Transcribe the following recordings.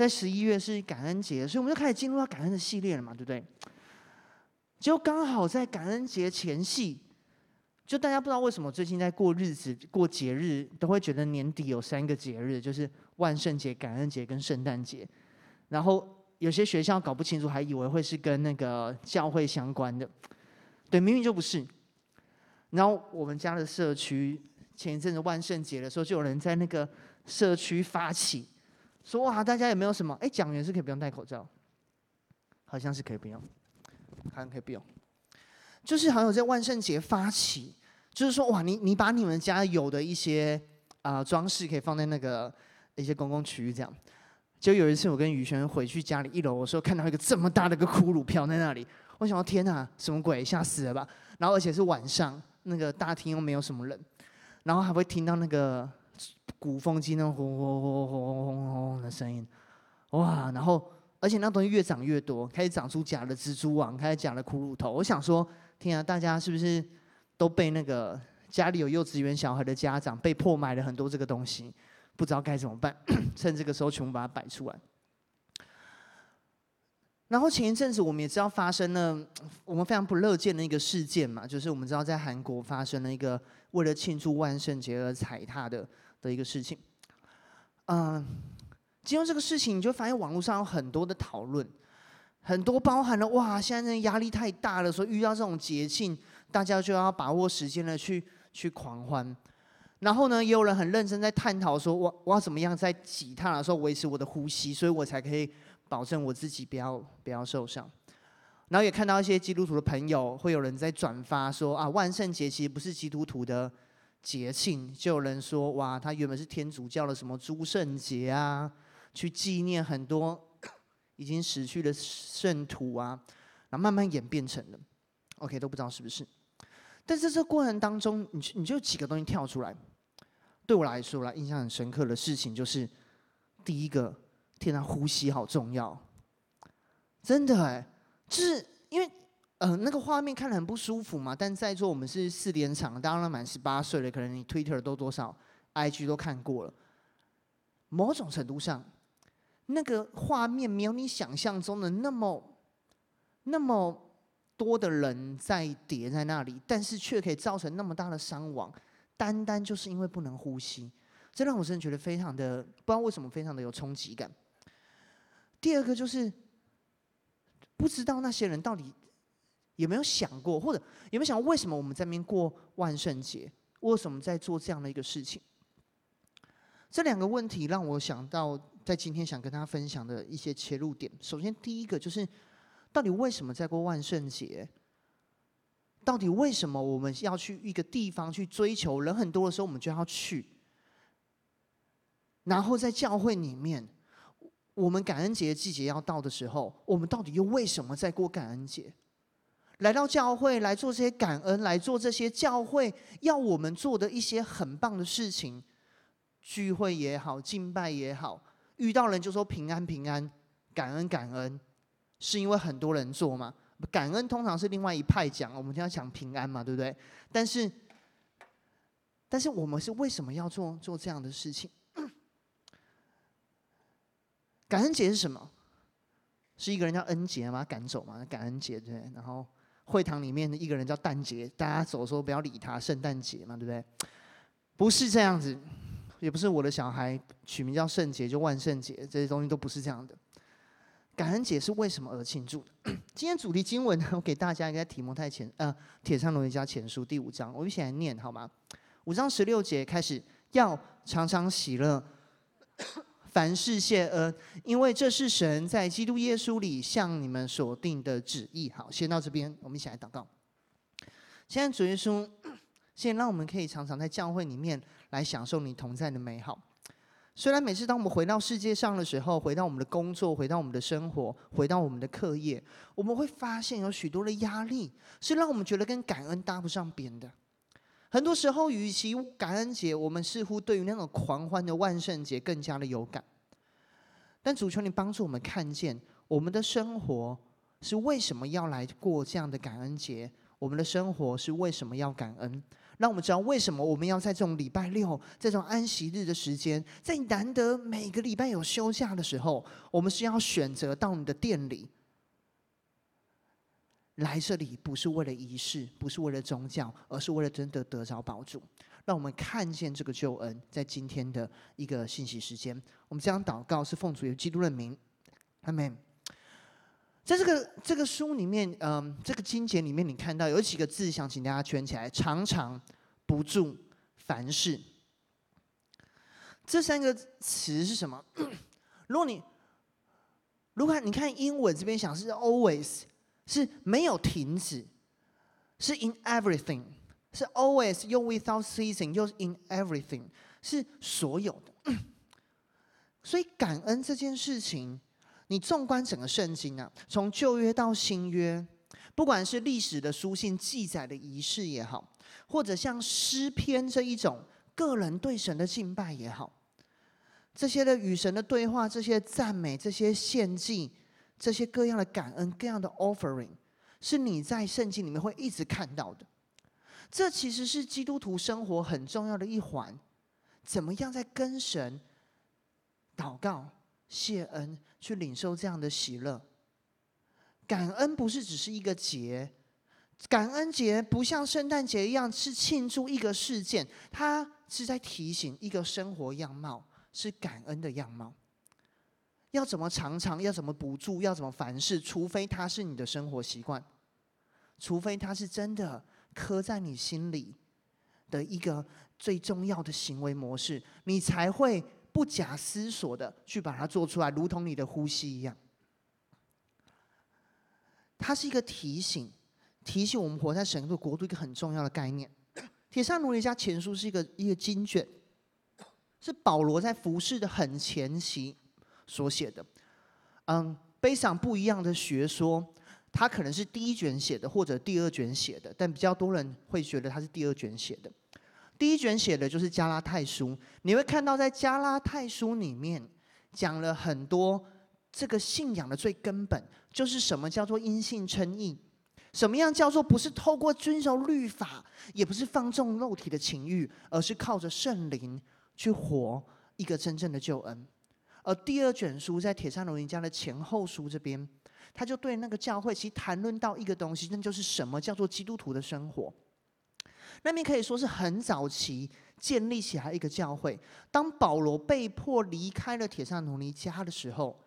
在十一月是感恩节，所以我们就开始进入到感恩的系列了嘛，对不对？就刚好在感恩节前夕，就大家不知道为什么最近在过日子、过节日，都会觉得年底有三个节日，就是万圣节、感恩节跟圣诞节，然后。有些学校搞不清楚，还以为会是跟那个教会相关的，对，明明就不是。然后我们家的社区前一阵子万圣节的时候，就有人在那个社区发起，说哇，大家有没有什么？哎，讲员是可以不用戴口罩，好像是可以不用，好像可以不用。就是好像有在万圣节发起，就是说哇，你你把你们家有的一些啊、装饰可以放在那个一些公共区域这样。就有一次，我跟宇轩回去家里一楼的时候，看到一个这么大的一个骷髅飘在那里。我想说，天哪，什么鬼？吓死了吧！然后而且是晚上，那个大厅又没有什么人，然后还会听到那个鼓风机那种轰轰轰轰轰轰的声音，哇！然后而且那东西越长越多，开始长出假的蜘蛛网，开始假的骷髅头。我想说，天啊，大家是不是都被那个家里有幼稚园小孩的家长被迫买了很多这个东西？不知道该怎么办，趁这个时候全部把它摆出来。然后前一阵子我们也知道发生了我们非常不乐见的一个事件嘛，就是我们知道在韩国发生了一个为了庆祝万圣节而踩踏的的一个事情。嗯，经过这个事情，你就发现网络上有很多的讨论，很多包含了哇，现在压力太大了，所以遇到这种节庆，大家就要把握时间的去去狂欢。然后呢，也有人很认真在探讨说，我我要怎么样在挤踏的时候维持我的呼吸，所以我才可以保证我自己不要不要受伤。然后也看到一些基督徒的朋友，会有人在转发说啊，万圣节其实不是基督徒的节庆，就有人说哇，他原本是天主教的什么诸圣节啊，去纪念很多 已经死去的圣徒啊，然后慢慢演变成了，OK 都不知道是不是。但是这过程当中，你你就几个东西跳出来。对我来说啦，印象很深刻的事情就是，第一个，天啊，呼吸好重要，真的哎，就是因为，呃，那个画面看得很不舒服嘛。但在座我们是四点场，当然满十八岁了，可能你 Twitter 都多少，IG 都看过了。某种程度上，那个画面没有你想象中的那么，那么多的人在叠在那里，但是却可以造成那么大的伤亡。单单就是因为不能呼吸，这让我真的觉得非常的不知道为什么非常的有冲击感。第二个就是不知道那些人到底有没有想过，或者有没有想过为什么我们在那边过万圣节，为什么在做这样的一个事情？这两个问题让我想到在今天想跟大家分享的一些切入点。首先，第一个就是到底为什么在过万圣节？到底为什么我们要去一个地方去追求？人很多的时候，我们就要去。然后在教会里面，我们感恩节季节要到的时候，我们到底又为什么在过感恩节？来到教会来做这些感恩，来做这些教会要我们做的一些很棒的事情，聚会也好，敬拜也好，遇到人就说平安平安，感恩感恩，是因为很多人做吗？感恩通常是另外一派讲，我们就要讲平安嘛，对不对？但是，但是我们是为什么要做做这样的事情？感恩节是什么？是一个人叫恩杰吗？赶走吗？感恩节对？然后会堂里面的一个人叫诞节，大家走的时候不要理他，圣诞节嘛，对不对？不是这样子，也不是我的小孩取名叫圣节就万圣节，这些东西都不是这样的。感恩节是为什么而庆祝的？今天主题经文呢，我给大家一个提摩太前呃，帖撒罗尼迦前书第五章，我们一起来念好吗？五章十六节开始，要常常喜乐，凡事谢恩，因为这是神在基督耶稣里向你们所定的旨意。好，先到这边，我们一起来祷告。现在主耶稣，现在让我们可以常常在教会里面来享受你同在的美好。虽然每次当我们回到世界上的时候，回到我们的工作，回到我们的生活，回到我们的课业，我们会发现有许多的压力，是让我们觉得跟感恩搭不上边的。很多时候，与其感恩节，我们似乎对于那种狂欢的万圣节更加的有感。但主求你帮助我们看见，我们的生活是为什么要来过这样的感恩节？我们的生活是为什么要感恩？让我们知道为什么我们要在这种礼拜六、这种安息日的时间，在难得每个礼拜有休假的时候，我们是要选择到你的店里来这里，不是为了仪式，不是为了宗教，而是为了真的得着帮助。让我们看见这个救恩，在今天的一个信息时间，我们这样祷告是奉主耶基督的名，阿门。在这个这个书里面，嗯，这个经节里面，你看到有几个字，想请大家圈起来：常常、不住、凡事。这三个词是什么？如果你如果你看英文这边想是 always，是没有停止，是 in everything，是 always 又 without ceasing，又 in everything，是所有的。所以感恩这件事情。你纵观整个圣经啊，从旧约到新约，不管是历史的书信记载的仪式也好，或者像诗篇这一种个人对神的敬拜也好，这些的与神的对话，这些赞美，这些献祭，这些各样的感恩，各样的 offering，是你在圣经里面会一直看到的。这其实是基督徒生活很重要的一环，怎么样在跟神祷告？谢恩，去领受这样的喜乐。感恩不是只是一个节，感恩节不像圣诞节一样是庆祝一个事件，它是在提醒一个生活样貌，是感恩的样貌。要怎么常常，要怎么不住，要怎么凡事，除非它是你的生活习惯，除非它是真的刻在你心里的一个最重要的行为模式，你才会。不假思索的去把它做出来，如同你的呼吸一样。它是一个提醒，提醒我们活在神的国度一个很重要的概念。帖撒罗尼迦前书是一个一个经卷，是保罗在服侍的很前行所写的。嗯，非常不一样的学说，他可能是第一卷写的，或者第二卷写的，但比较多人会觉得他是第二卷写的。第一卷写的就是加拉太书，你会看到在加拉太书里面讲了很多这个信仰的最根本，就是什么叫做因信称义，什么样叫做不是透过遵守律法，也不是放纵肉体的情欲，而是靠着圣灵去活一个真正的救恩。而第二卷书在铁扇罗尼家的前后书这边，他就对那个教会其实谈论到一个东西，那就是什么叫做基督徒的生活。那边可以说是很早期建立起来一个教会。当保罗被迫离开了铁扇罗尼家的时候，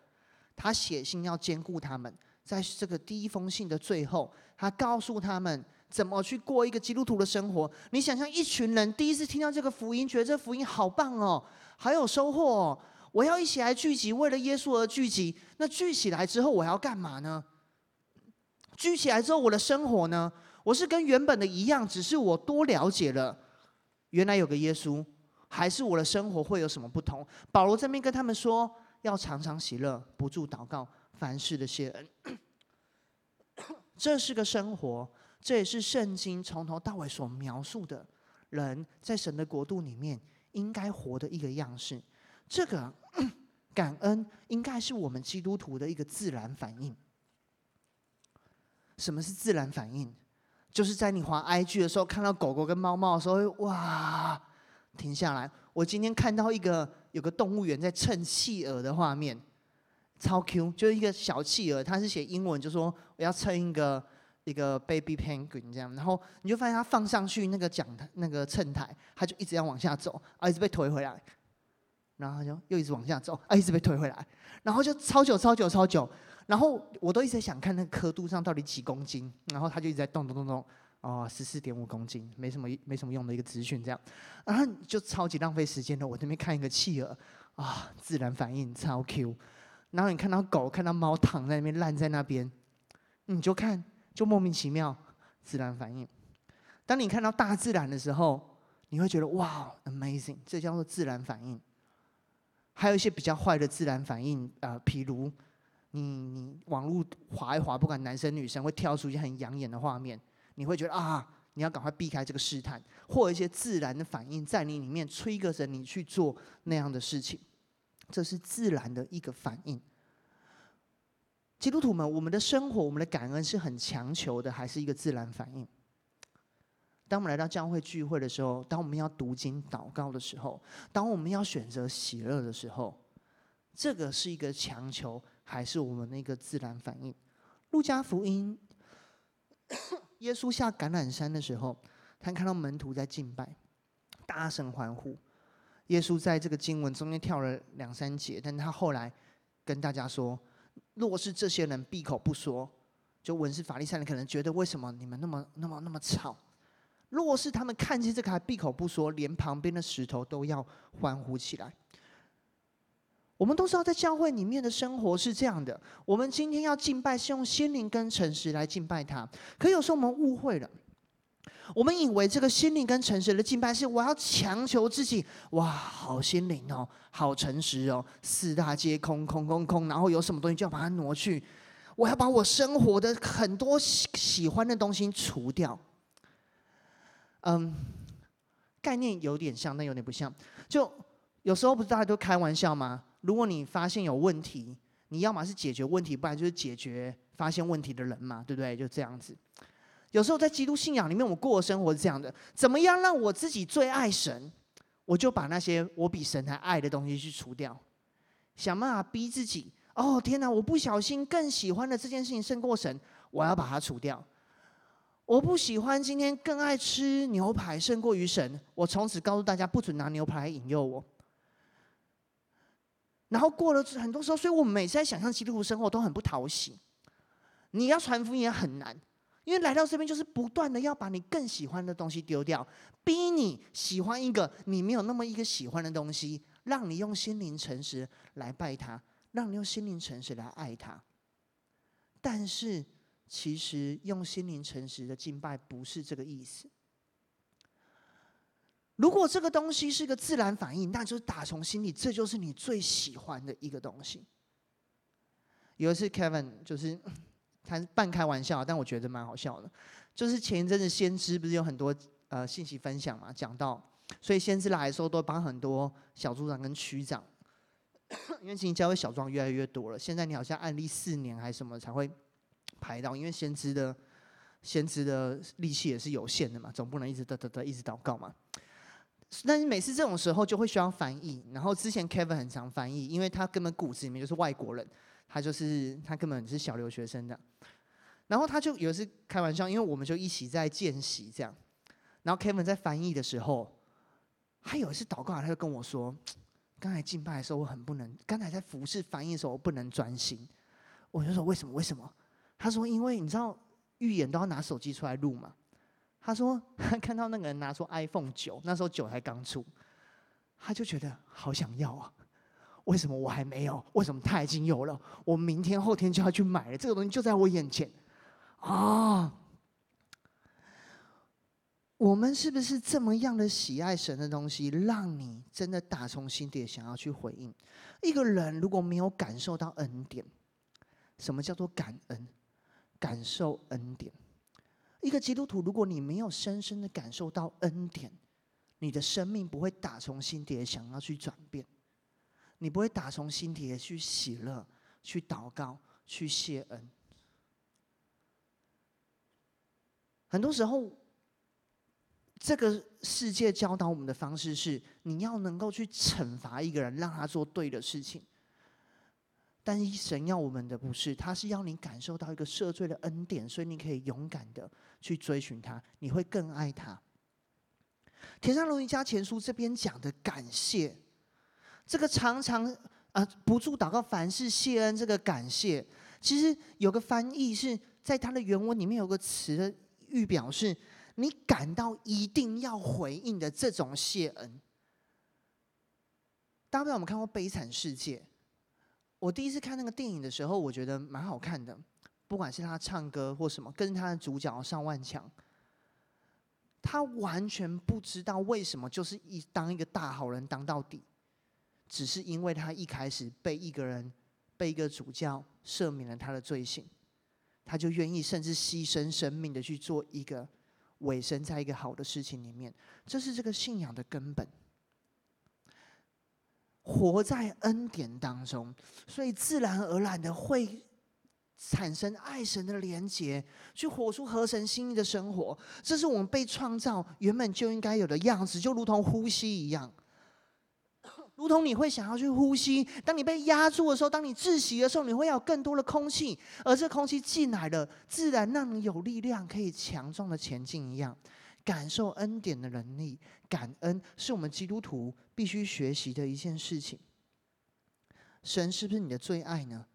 他写信要兼顾他们。在这个第一封信的最后，他告诉他们怎么去过一个基督徒的生活。你想象一群人第一次听到这个福音，觉得这福音好棒哦，好有收获哦。我要一起来聚集，为了耶稣而聚集。那聚起来之后，我要干嘛呢？聚起来之后，我的生活呢？我是跟原本的一样，只是我多了解了，原来有个耶稣，还是我的生活会有什么不同？保罗这边跟他们说，要常常喜乐，不住祷告，凡事的谢恩。这是个生活，这也是圣经从头到尾所描述的人在神的国度里面应该活的一个样式。这个感恩应该是我们基督徒的一个自然反应。什么是自然反应？就是在你滑 IG 的时候，看到狗狗跟猫猫的时候，哇，停下来。我今天看到一个有个动物园在蹭企鹅的画面，超 Q，就是一个小企鹅，它是写英文，就说我要蹭一个一个 baby penguin 这样，然后你就发现它放上去那个讲台那个蹭台，它就一直要往下走，啊，一直被推回来，然后他就又一直往下走，啊，一直被推回来，然后就超久超久超久。然后我都一直想看那个刻度上到底几公斤，然后他就一直在动动动动，哦，十四点五公斤，没什么没什么用的一个资讯这样，然后就超级浪费时间的。我这边看一个企鹅，啊，自然反应超 Q，然后你看到狗看到猫躺在那边烂在那边，你就看就莫名其妙自然反应。当你看到大自然的时候，你会觉得哇，amazing，这叫做自然反应。还有一些比较坏的自然反应，呃，譬如。你你网络滑一滑，不管男生女生，会跳出一些很养眼的画面，你会觉得啊，你要赶快避开这个试探，或一些自然的反应在你里面催个着你去做那样的事情，这是自然的一个反应。基督徒们，我们的生活，我们的感恩是很强求的，还是一个自然反应？当我们来到教会聚会的时候，当我们要读经祷告的时候，当我们要选择喜乐的时候，这个是一个强求，还是我们的一个自然反应？路加福音，耶稣下橄榄山的时候，他看到门徒在敬拜，大声欢呼。耶稣在这个经文中间跳了两三节，但他后来跟大家说：“若是这些人闭口不说，就文士法利赛人可能觉得为什么你们那么那么那么吵？若是他们看见这个还闭口不说，连旁边的石头都要欢呼起来。”我们都知道，在教会里面的生活是这样的。我们今天要敬拜，是用心灵跟诚实来敬拜他。可有时候我们误会了。我们以为这个心灵跟诚实的敬拜是我要强求自己，哇，好心灵哦，好诚实哦，四大皆空，空空空，然后有什么东西就要把它挪去，我要把我生活的很多喜喜欢的东西除掉。嗯，概念有点像，但有点不像。就有时候不是大家都开玩笑吗？如果你发现有问题，你要么是解决问题，不然就是解决发现问题的人嘛，对不对？就这样子。有时候在基督信仰里面，我过的生活是这样的：怎么样让我自己最爱神，我就把那些我比神还爱的东西去除掉，想办法逼自己。哦，天哪！我不小心更喜欢的这件事情胜过神，我要把它除掉。我不喜欢今天更爱吃牛排胜过于神，我从此告诉大家不准拿牛排来引诱我。然后过了很多时候，所以我每次在想象基督徒生活都很不讨喜。你要传福音也很难。因为来到这边，就是不断的要把你更喜欢的东西丢掉，逼你喜欢一个你没有那么一个喜欢的东西，让你用心灵诚实来拜他，让你用心灵诚实来爱他。但是，其实用心灵诚实的敬拜不是这个意思。如果这个东西是个自然反应，那就是打从心里，这就是你最喜欢的一个东西。有一次，Kevin 就是。他半开玩笑，但我觉得蛮好笑的。就是前一阵子先知不是有很多呃信息分享嘛，讲到，所以先知来的时候都帮很多小组长跟区长，因为今天教会小庄越来越多了。现在你好像案例四年还是什么才会排到，因为先知的先知的力气也是有限的嘛，总不能一直得得得一直祷告嘛。但是每次这种时候就会需要翻译，然后之前 Kevin 很常翻译，因为他根本骨子里面就是外国人。他就是他根本是小留学生的，然后他就有一次开玩笑，因为我们就一起在见习这样，然后 Kevin 在翻译的时候，他有一次祷告，他就跟我说：“刚才敬拜的时候我很不能，刚才在服侍翻译的时候我不能专心。”我就说：“为什么？为什么？”他说：“因为你知道预演都要拿手机出来录嘛。”他说他 看到那个人拿出 iPhone 九，那时候九才刚出，他就觉得好想要啊。为什么我还没有？为什么他已经有了？我明天后天就要去买了，这个东西就在我眼前啊！我们是不是这么样的喜爱神的东西，让你真的打从心底想要去回应？一个人如果没有感受到恩典，什么叫做感恩？感受恩典。一个基督徒，如果你没有深深的感受到恩典，你的生命不会打从心底想要去转变。你不会打从心底的去喜乐、去祷告、去谢恩。很多时候，这个世界教导我们的方式是：你要能够去惩罚一个人，让他做对的事情。但是神要我们的不是，他是要你感受到一个赦罪的恩典，所以你可以勇敢的去追寻他，你会更爱他。帖撒罗尼迦前书这边讲的感谢。这个常常啊、不住祷告，凡事谢恩。这个感谢，其实有个翻译是在它的原文里面有个词的预表是，你感到一定要回应的这种谢恩。大家不知道有没有看过《悲惨世界》？我第一次看那个电影的时候，我觉得蛮好看的，不管是他唱歌或什么，跟他的主角上万强，他完全不知道为什么，就是一当一个大好人当到底。只是因为他一开始被一个人、被一个主教赦免了他的罪行，他就愿意甚至牺牲生命的去做一个委身在一个好的事情里面。这是这个信仰的根本，活在恩典当中，所以自然而然的会产生爱神的连结，去活出合神心意的生活。这是我们被创造原本就应该有的样子，就如同呼吸一样。如同你会想要去呼吸，当你被压住的时候，当你窒息的时候，你会有更多的空气，而这空气进来了，自然让你有力量，可以强壮的前进一样。感受恩典的能力，感恩是我们基督徒必须学习的一件事情。神是不是你的最爱呢？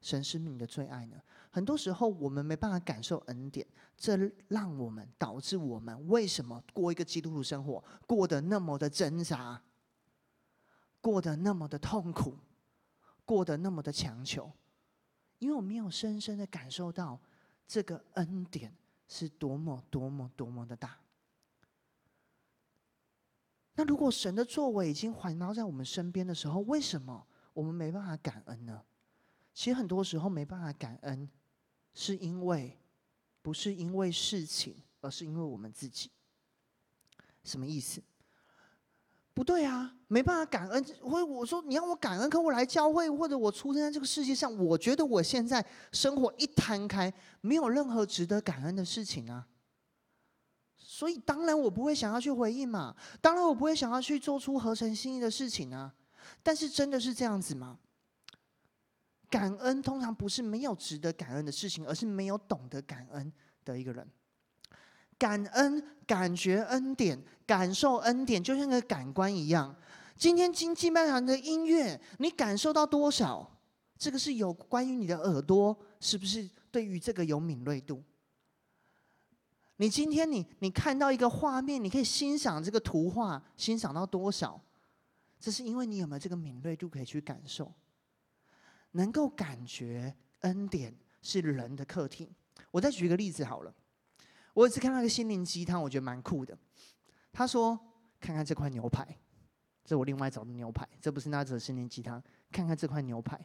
神是不是你的最爱呢？很多时候我们没办法感受恩典，这让我们导致我们为什么过一个基督徒生活过得那么的挣扎？过得那么的痛苦，过得那么的强求，因为我没有深深的感受到这个恩典是多么多么多么的大。那如果神的作为已经环绕在我们身边的时候，为什么我们没办法感恩呢？其实很多时候没办法感恩，是因为不是因为事情，而是因为我们自己。什么意思？不对啊，没办法感恩。我我说你让我感恩，可我来教会，或者我出生在这个世界上，我觉得我现在生活一摊开，没有任何值得感恩的事情啊。所以当然我不会想要去回应嘛，当然我不会想要去做出合成心意的事情啊。但是真的是这样子吗？感恩通常不是没有值得感恩的事情，而是没有懂得感恩的一个人。感恩、感觉恩典、感受恩典，就像个感官一样。今天经济漫长的音乐，你感受到多少？这个是有关于你的耳朵，是不是对于这个有敏锐度？你今天你你看到一个画面，你可以欣赏这个图画，欣赏到多少？这是因为你有没有这个敏锐度可以去感受？能够感觉恩典是人的客厅。我再举个例子好了。我有一次看到一个心灵鸡汤，我觉得蛮酷的。他说：“看看这块牛排，这我另外找的牛排，这不是那则心灵鸡汤。看看这块牛排，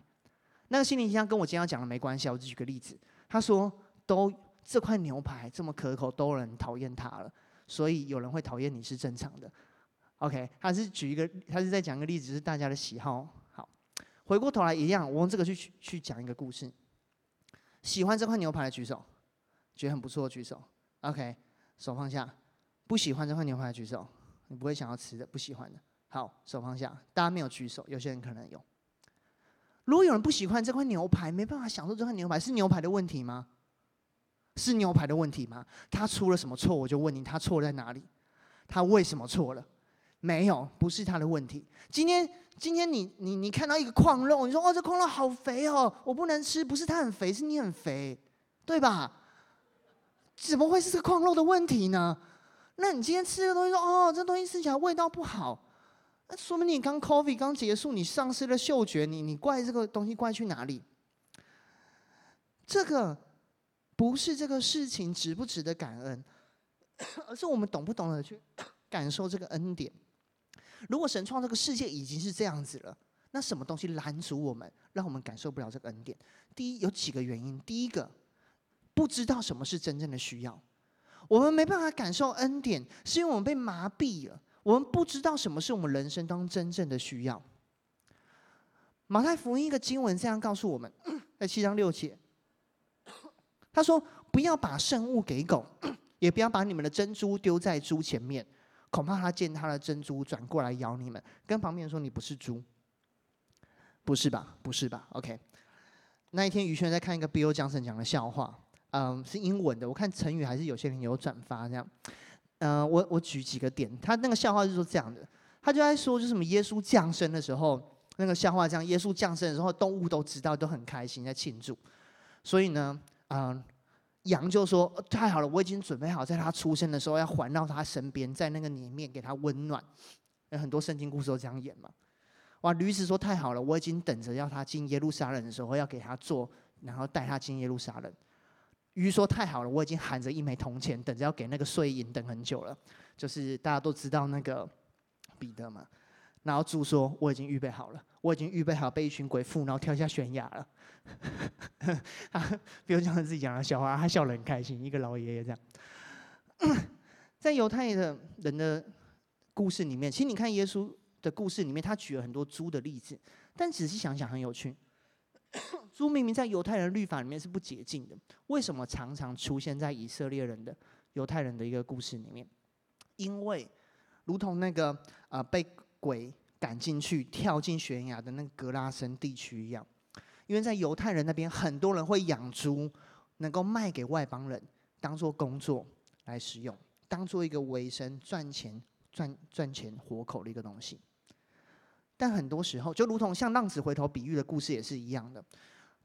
那个心灵鸡汤跟我今天要讲的没关系。我只举个例子。他说：都这块牛排这么可口，都有人讨厌它了，所以有人会讨厌你是正常的。OK，他是举一个，他是在讲一个例子，是大家的喜好。好，回过头来一样，我用这个去去讲一个故事。喜欢这块牛排的举手，觉得很不错的举手。” OK，手放下。不喜欢这块牛排的举手，你不会想要吃的，不喜欢的。好，手放下。大家没有举手，有些人可能有。如果有人不喜欢这块牛排，没办法享受这块牛排，是牛排的问题吗？是牛排的问题吗？他出了什么错？我就问你，他错在哪里？他为什么错了？没有，不是他的问题。今天，今天你你你看到一个矿肉，你说哦，这矿肉好肥哦，我不能吃。不是他很肥，是你很肥，对吧？怎么会是这个矿肉的问题呢？那你今天吃的东西说哦，这东西吃起来味道不好，那说明你刚 COVID 刚结束，你丧失了嗅觉，你你怪这个东西怪去哪里？这个不是这个事情值不值得感恩，而是我们懂不懂得去 感受这个恩典。如果神创这个世界已经是这样子了，那什么东西拦阻我们，让我们感受不了这个恩典？第一，有几个原因，第一个。不知道什么是真正的需要，我们没办法感受恩典，是因为我们被麻痹了。我们不知道什么是我们人生当中真正的需要。马太福音一个经文这样告诉我们，在七章六节，他说：“不要把圣物给狗，也不要把你们的珍珠丢在猪前面，恐怕他见他的珍珠转过来咬你们。”跟旁边人说：“你不是猪，不是吧？不是吧？”OK。那一天，于轩在看一个 Bill Johnson 讲的笑话。嗯，是英文的。我看成语还是有些人有转发这样。嗯，我我举几个点。他那个笑话就是这样的，他就在说，就什么耶稣降生的时候，那个笑话这样，耶稣降生的时候，动物都知道，都很开心在庆祝。所以呢，嗯，羊就说太好了，我已经准备好，在他出生的时候要环绕他身边，在那个里面给他温暖。有很多圣经故事都这样演嘛。哇，驴子说太好了，我已经等着要他进耶路撒冷的时候要给他做，然后带他进耶路撒冷。鱼说：“太好了，我已经含着一枚铜钱，等着要给那个税银，等很久了。就是大家都知道那个彼得嘛。然后猪说：我已经预备好了，我已经预备好被一群鬼附，然后跳下悬崖了。他 比如讲他自己讲的笑话，他笑得很开心，一个老爷爷这样。在犹太的人的故事里面，其实你看耶稣的故事里面，他举了很多猪的例子，但仔细想想很有趣。猪明明在犹太人律法里面是不洁净的，为什么常常出现在以色列人的犹太人的一个故事里面？因为如同那个呃被鬼赶进去跳进悬崖的那个格拉森地区一样，因为在犹太人那边很多人会养猪，能够卖给外邦人当做工作来使用，当做一个维生赚钱赚赚钱活口的一个东西。但很多时候，就如同像浪子回头比喻的故事也是一样的。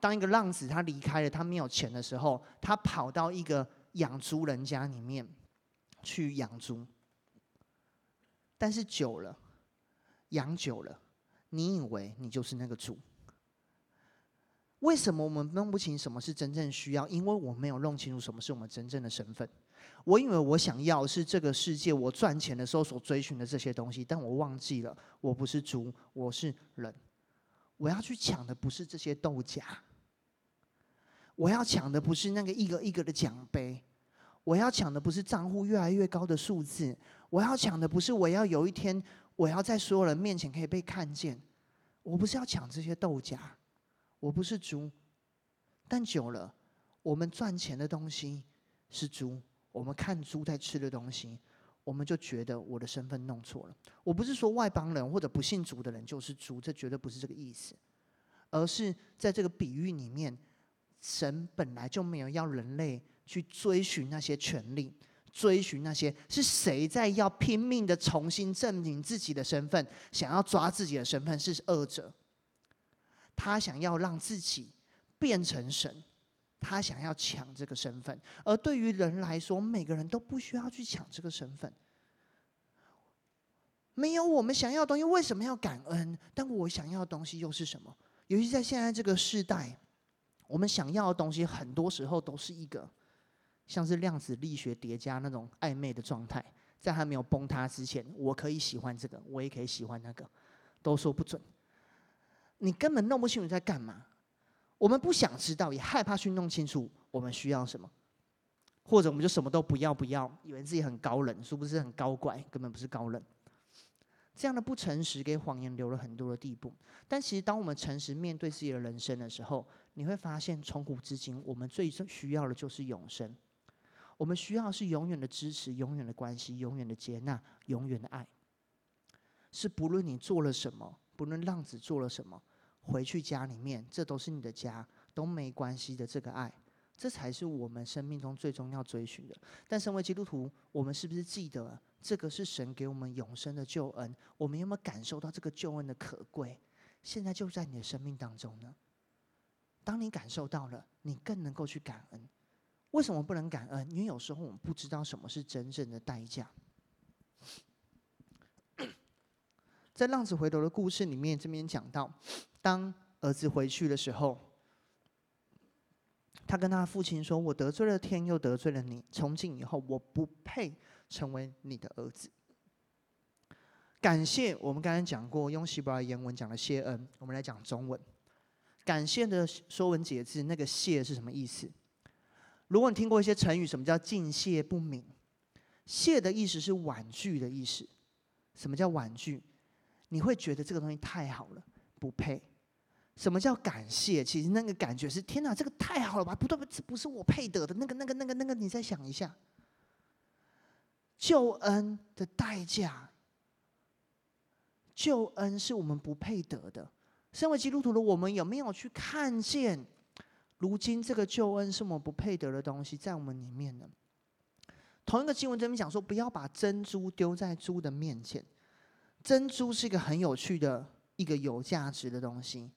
当一个浪子他离开了，他没有钱的时候，他跑到一个养猪人家里面去养猪。但是久了，养久了，你以为你就是那个猪？为什么我们弄不清什么是真正需要？因为我没有弄清楚什么是我们真正的身份。我以为我想要是这个世界我赚钱的时候所追寻的这些东西，但我忘记了，我不是猪，我是人。我要去抢的不是这些豆荚。我要抢的不是那个一个一个的奖杯，我要抢的不是账户越来越高的数字，我要抢的不是我要有一天我要在所有人面前可以被看见，我不是要抢这些豆荚，我不是猪，但久了，我们赚钱的东西是猪，我们看猪在吃的东西，我们就觉得我的身份弄错了。我不是说外邦人或者不信主的人就是猪，这绝对不是这个意思，而是在这个比喻里面。神本来就没有要人类去追寻那些权利，追寻那些是谁在要拼命的重新证明自己的身份，想要抓自己的身份是恶者。他想要让自己变成神，他想要抢这个身份。而对于人来说，每个人都不需要去抢这个身份。没有我们想要的东西，为什么要感恩？但我想要的东西又是什么？尤其在现在这个时代。我们想要的东西，很多时候都是一个像是量子力学叠加那种暧昧的状态，在还没有崩塌之前，我可以喜欢这个，我也可以喜欢那个，都说不准。你根本弄不清楚在干嘛。我们不想知道，也害怕去弄清楚我们需要什么，或者我们就什么都不要，不要，以为自己很高冷，是不是很高怪？根本不是高冷。这样的不诚实，给谎言留了很多的地步。但其实，当我们诚实面对自己的人生的时候，你会发现，从古至今，我们最需要的就是永生。我们需要是永远的支持、永远的关系、永远的接纳、永远的爱。是不论你做了什么，不论浪子做了什么，回去家里面，这都是你的家，都没关系的。这个爱，这才是我们生命中最终要追寻的。但身为基督徒，我们是不是记得？这个是神给我们永生的救恩，我们有没有感受到这个救恩的可贵？现在就在你的生命当中呢。当你感受到了，你更能够去感恩。为什么不能感恩？因为有时候我们不知道什么是真正的代价。在浪子回头的故事里面，这边讲到，当儿子回去的时候，他跟他父亲说：“我得罪了天，又得罪了你。从今以后，我不配。”成为你的儿子。感谢我们刚才讲过，用希伯来原文讲了谢恩。我们来讲中文，感谢的说文解字，那个谢是什么意思？如果你听过一些成语，什么叫敬谢不敏？谢的意思是婉拒的意思。什么叫婉拒？你会觉得这个东西太好了，不配。什么叫感谢？其实那个感觉是天哪，这个太好了吧？不对，不是我配得的。那个、那个、那个、那个，你再想一下。救恩的代价，救恩是我们不配得的。身为基督徒的我们，有没有去看见，如今这个救恩是我们不配得的东西在我们里面呢？同一个经文这边讲说，不要把珍珠丢在猪的面前。珍珠是一个很有趣的一个有价值的东西，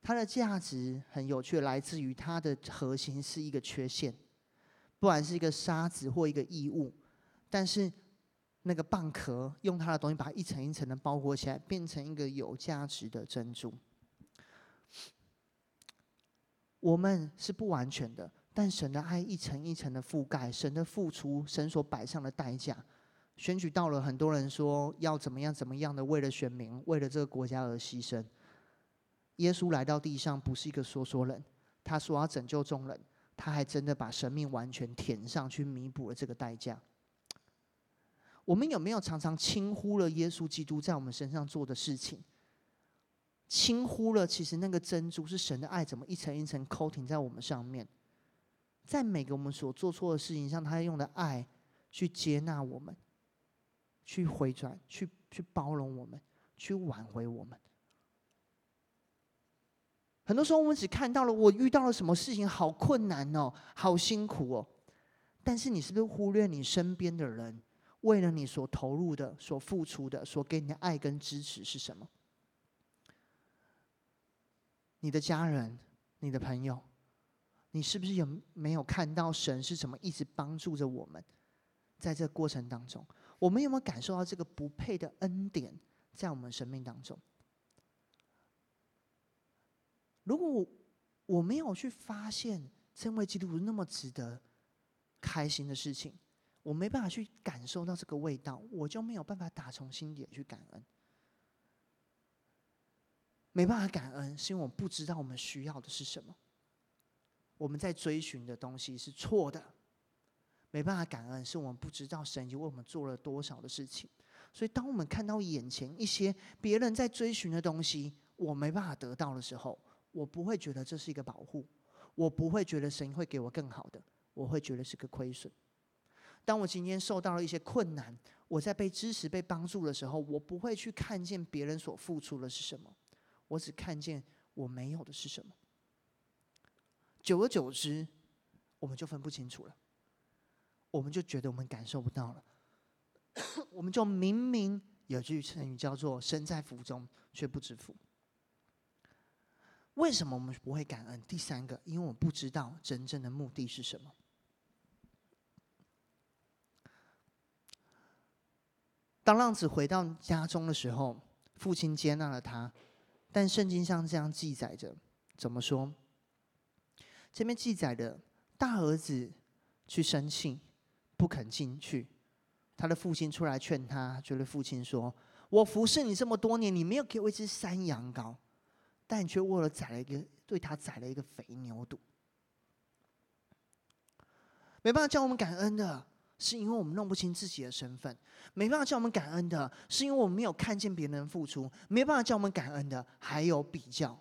它的价值很有趣，来自于它的核心是一个缺陷，不管是一个沙子或一个异物。但是，那个蚌壳用它的东西把它一层一层的包裹起来，变成一个有价值的珍珠。我们是不完全的，但神的爱一层一层的覆盖，神的付出，神所摆上的代价，选举到了很多人说要怎么样怎么样的，为了选民，为了这个国家而牺牲。耶稣来到地上不是一个说说人，他说要拯救众人，他还真的把生命完全填上去，弥补了这个代价。我们有没有常常轻忽了耶稣基督在我们身上做的事情？轻忽了其实那个珍珠是神的爱，怎么一层一层扣停在我们上面，在每个我们所做错的事情上，他用的爱去接纳我们，去回转，去去包容我们，去挽回我们。很多时候，我们只看到了我遇到了什么事情，好困难哦，好辛苦哦。但是，你是不是忽略你身边的人，为了你所投入的、所付出的、所给你的爱跟支持是什么？你的家人、你的朋友，你是不是有没有看到神是怎么一直帮助着我们？在这过程当中，我们有没有感受到这个不配的恩典在我们生命当中？如果我没有去发现成为基督徒那么值得开心的事情，我没办法去感受到这个味道，我就没有办法打从心底去感恩。没办法感恩，是因为我们不知道我们需要的是什么。我们在追寻的东西是错的。没办法感恩，是我们不知道神已经为我们做了多少的事情。所以，当我们看到眼前一些别人在追寻的东西，我没办法得到的时候，我不会觉得这是一个保护，我不会觉得神会给我更好的，我会觉得是个亏损。当我今天受到了一些困难，我在被支持、被帮助的时候，我不会去看见别人所付出的是什么，我只看见我没有的是什么。久而久之，我们就分不清楚了，我们就觉得我们感受不到了，我们就明明有句成语叫做“身在福中却不知福”。为什么我们不会感恩？第三个，因为我不知道真正的目的是什么。当浪子回到家中的时候，父亲接纳了他，但圣经上这样记载着，怎么说？这边记载的大儿子去生气，不肯进去，他的父亲出来劝他，觉得父亲说：“我服侍你这么多年，你没有给我一只山羊羔。”但你却为了宰了一个，对他宰了一个肥牛肚，没办法叫我们感恩的，是因为我们弄不清自己的身份；没办法叫我们感恩的，是因为我们没有看见别人付出；没办法叫我们感恩的，还有比较。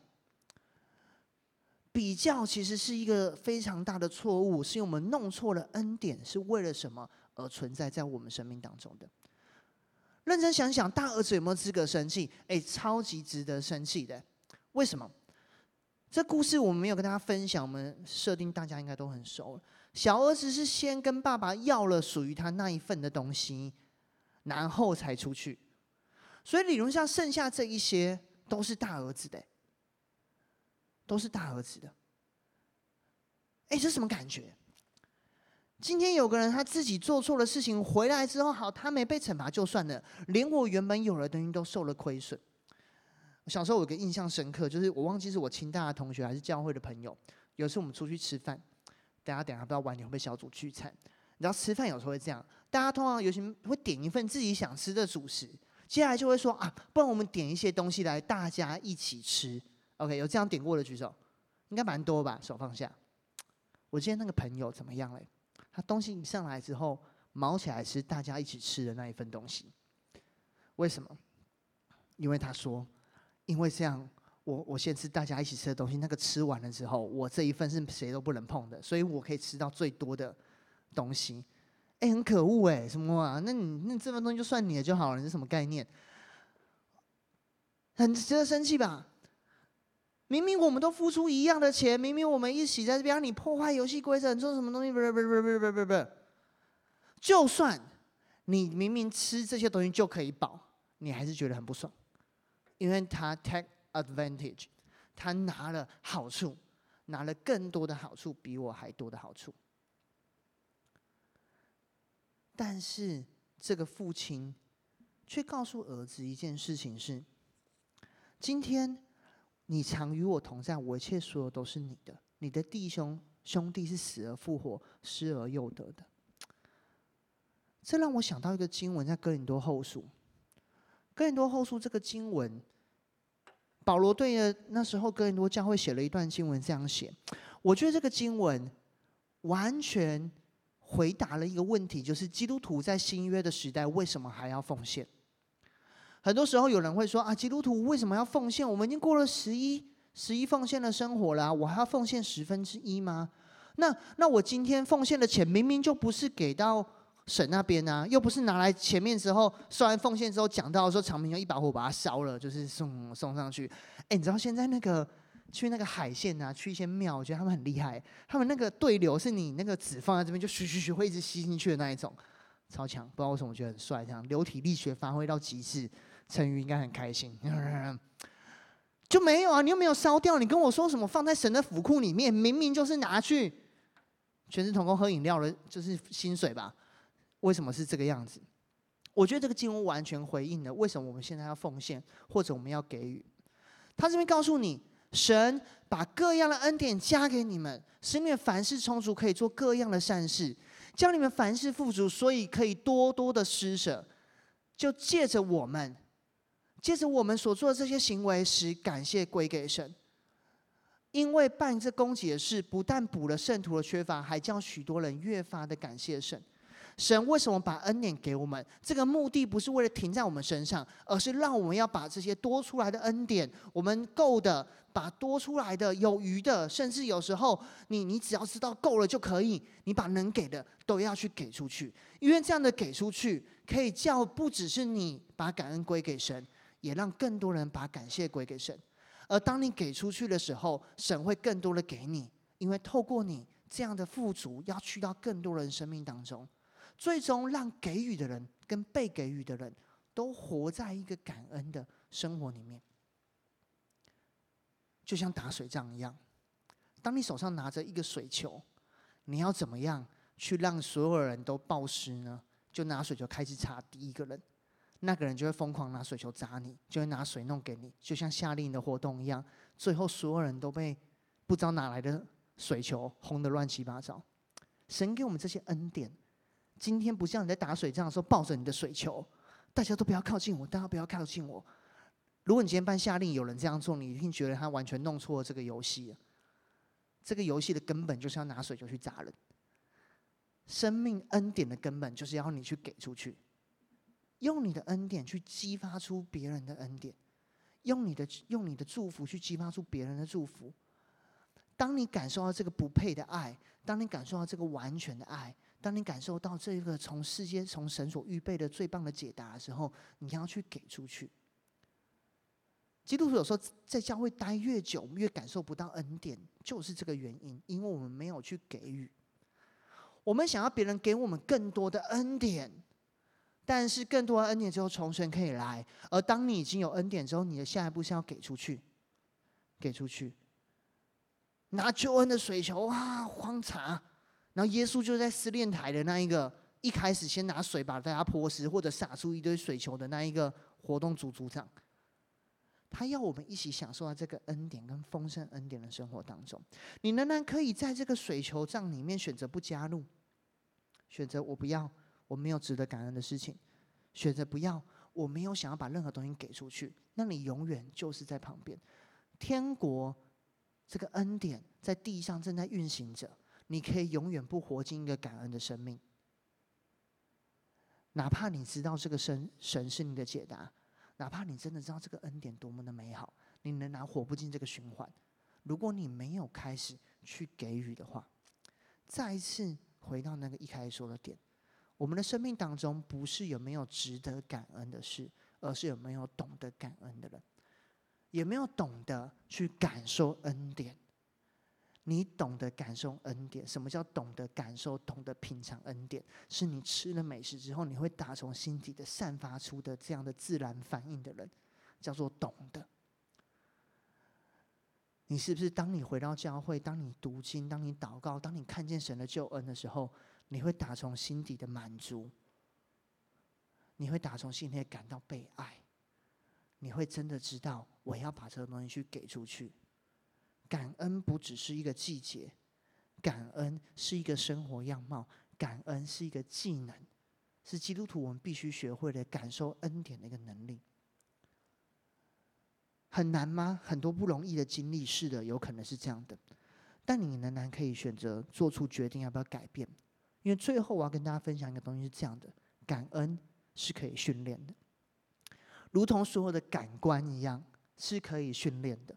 比较其实是一个非常大的错误，是因为我们弄错了恩典是为了什么而存在在我们生命当中的。认真想想，大儿子有没有资格生气？哎，超级值得生气的。为什么？这故事我们没有跟大家分享，我们设定大家应该都很熟。小儿子是先跟爸爸要了属于他那一份的东西，然后才出去。所以理论上剩下这一些都是大儿子的，都是大儿子的。哎，这什么感觉？今天有个人他自己做错了事情回来之后，好，他没被惩罚就算了，连我原本有的东西都受了亏损。小时候有个印象深刻，就是我忘记是我清大的同学还是教会的朋友。有次我们出去吃饭，大家等下不知道晚点会不会小组聚餐。你知道吃饭有时候会这样，大家通常有些会点一份自己想吃的主食，接下来就会说啊，不然我们点一些东西来大家一起吃。OK，有这样点过的举手，应该蛮多吧？手放下。我今天那个朋友怎么样嘞？他东西一上来之后，卯起来吃大家一起吃的那一份东西。为什么？因为他说。因为这样，我我先吃大家一起吃的东西，那个吃完了之后，我这一份是谁都不能碰的，所以我可以吃到最多的东西。哎，很可恶哎，什么啊？那你那这份东西就算你的就好了，你是什么概念？很值得生气吧？明明我们都付出一样的钱，明明我们一起在这边，你破坏游戏规则，你做什么东西？不是不不不不不，就算你明明吃这些东西就可以饱，你还是觉得很不爽。因为他 take advantage，他拿了好处，拿了更多的好处，比我还多的好处。但是这个父亲却告诉儿子一件事情是：今天你常与我同在，我一切所有都是你的。你的弟兄兄弟是死而复活，失而又得的。这让我想到一个经文，在哥林多后书。哥林多后书这个经文，保罗对的那时候哥林多教会写了一段经文，这样写。我觉得这个经文完全回答了一个问题，就是基督徒在新约的时代为什么还要奉献？很多时候有人会说啊，基督徒为什么要奉献？我们已经过了十一十一奉献的生活了，我还要奉献十分之一吗？那那我今天奉献的钱明明就不是给到神那边啊，又不是拿来前面之后收完奉献之后讲到说长明用一把火把它烧了，就是送送上去。哎，你知道现在那个去那个海线啊，去一些庙，我觉得他们很厉害。他们那个对流是你那个纸放在这边就嘘嘘嘘会一直吸进去的那一种，超强。不知道为什么我觉得很帅，这样流体力学发挥到极致，陈宇应该很开心。就没有啊，你又没有烧掉，你跟我说什么放在神的府库里面，明明就是拿去。全职同工喝饮料的，就是薪水吧？为什么是这个样子？我觉得这个经文完全回应了为什么我们现在要奉献，或者我们要给予。他这边告诉你，神把各样的恩典加给你们，使你们凡事充足，可以做各样的善事，叫你们凡事富足，所以可以多多的施舍。就借着我们，借着我们所做的这些行为，使感谢归给神。因为办这供给的事，不但补了圣徒的缺乏，还叫许多人越发的感谢神。神为什么把恩典给我们？这个目的不是为了停在我们身上，而是让我们要把这些多出来的恩典，我们够的，把多出来的、有余的，甚至有时候你你只要知道够了就可以，你把能给的都要去给出去。因为这样的给出去，可以叫不只是你把感恩归给神，也让更多人把感谢归给神。而当你给出去的时候，神会更多的给你，因为透过你这样的富足，要去到更多人生命当中，最终让给予的人跟被给予的人都活在一个感恩的生活里面，就像打水仗一样。当你手上拿着一个水球，你要怎么样去让所有人都暴湿呢？就拿水球开始擦第一个人。那个人就会疯狂拿水球砸你，就会拿水弄给你，就像夏令营的活动一样。最后所有人都被不知道哪来的水球轰得乱七八糟。神给我们这些恩典，今天不像你在打水仗的时候抱着你的水球，大家都不要靠近我，大家不要靠近我。如果你今天办夏令有人这样做，你一定觉得他完全弄错了这个游戏。这个游戏的根本就是要拿水球去砸人。生命恩典的根本就是要你去给出去。用你的恩典去激发出别人的恩典，用你的用你的祝福去激发出别人的祝福。当你感受到这个不配的爱，当你感受到这个完全的爱，当你感受到这个从世界从神所预备的最棒的解答的时候，你要去给出去。基督徒有时候在教会待越久，越感受不到恩典，就是这个原因，因为我们没有去给予。我们想要别人给我们更多的恩典。但是更多的恩典之后，重生可以来。而当你已经有恩典之后，你的下一步是要给出去，给出去，拿救恩的水球啊，荒茶。然后耶稣就在试炼台的那一个一开始先拿水把大家泼湿，或者洒出一堆水球的那一个活动组组长，他要我们一起享受到这个恩典跟丰盛恩典的生活当中。你仍然可以在这个水球仗里面选择不加入，选择我不要。我没有值得感恩的事情，选择不要。我没有想要把任何东西给出去，那你永远就是在旁边。天国这个恩典在地上正在运行着，你可以永远不活进一个感恩的生命。哪怕你知道这个神神是你的解答，哪怕你真的知道这个恩典多么的美好，你仍然活不进这个循环。如果你没有开始去给予的话，再一次回到那个一开始说的点。我们的生命当中，不是有没有值得感恩的事，而是有没有懂得感恩的人，有没有懂得去感受恩典。你懂得感受恩典，什么叫懂得感受、懂得品尝恩典？是你吃了美食之后，你会打从心底的散发出的这样的自然反应的人，叫做懂得。你是不是当你回到教会，当你读经，当你祷告，当你看见神的救恩的时候，你会打从心底的满足，你会打从心底感到被爱，你会真的知道我要把这个东西去给出去。感恩不只是一个季节，感恩是一个生活样貌，感恩是一个技能，是基督徒我们必须学会的感受恩典的一个能力。很难吗？很多不容易的经历，是的，有可能是这样的，但你仍然可以选择做出决定，要不要改变。因为最后我要跟大家分享一个东西是这样的：感恩是可以训练的。如同所有的感官一样，是可以训练的。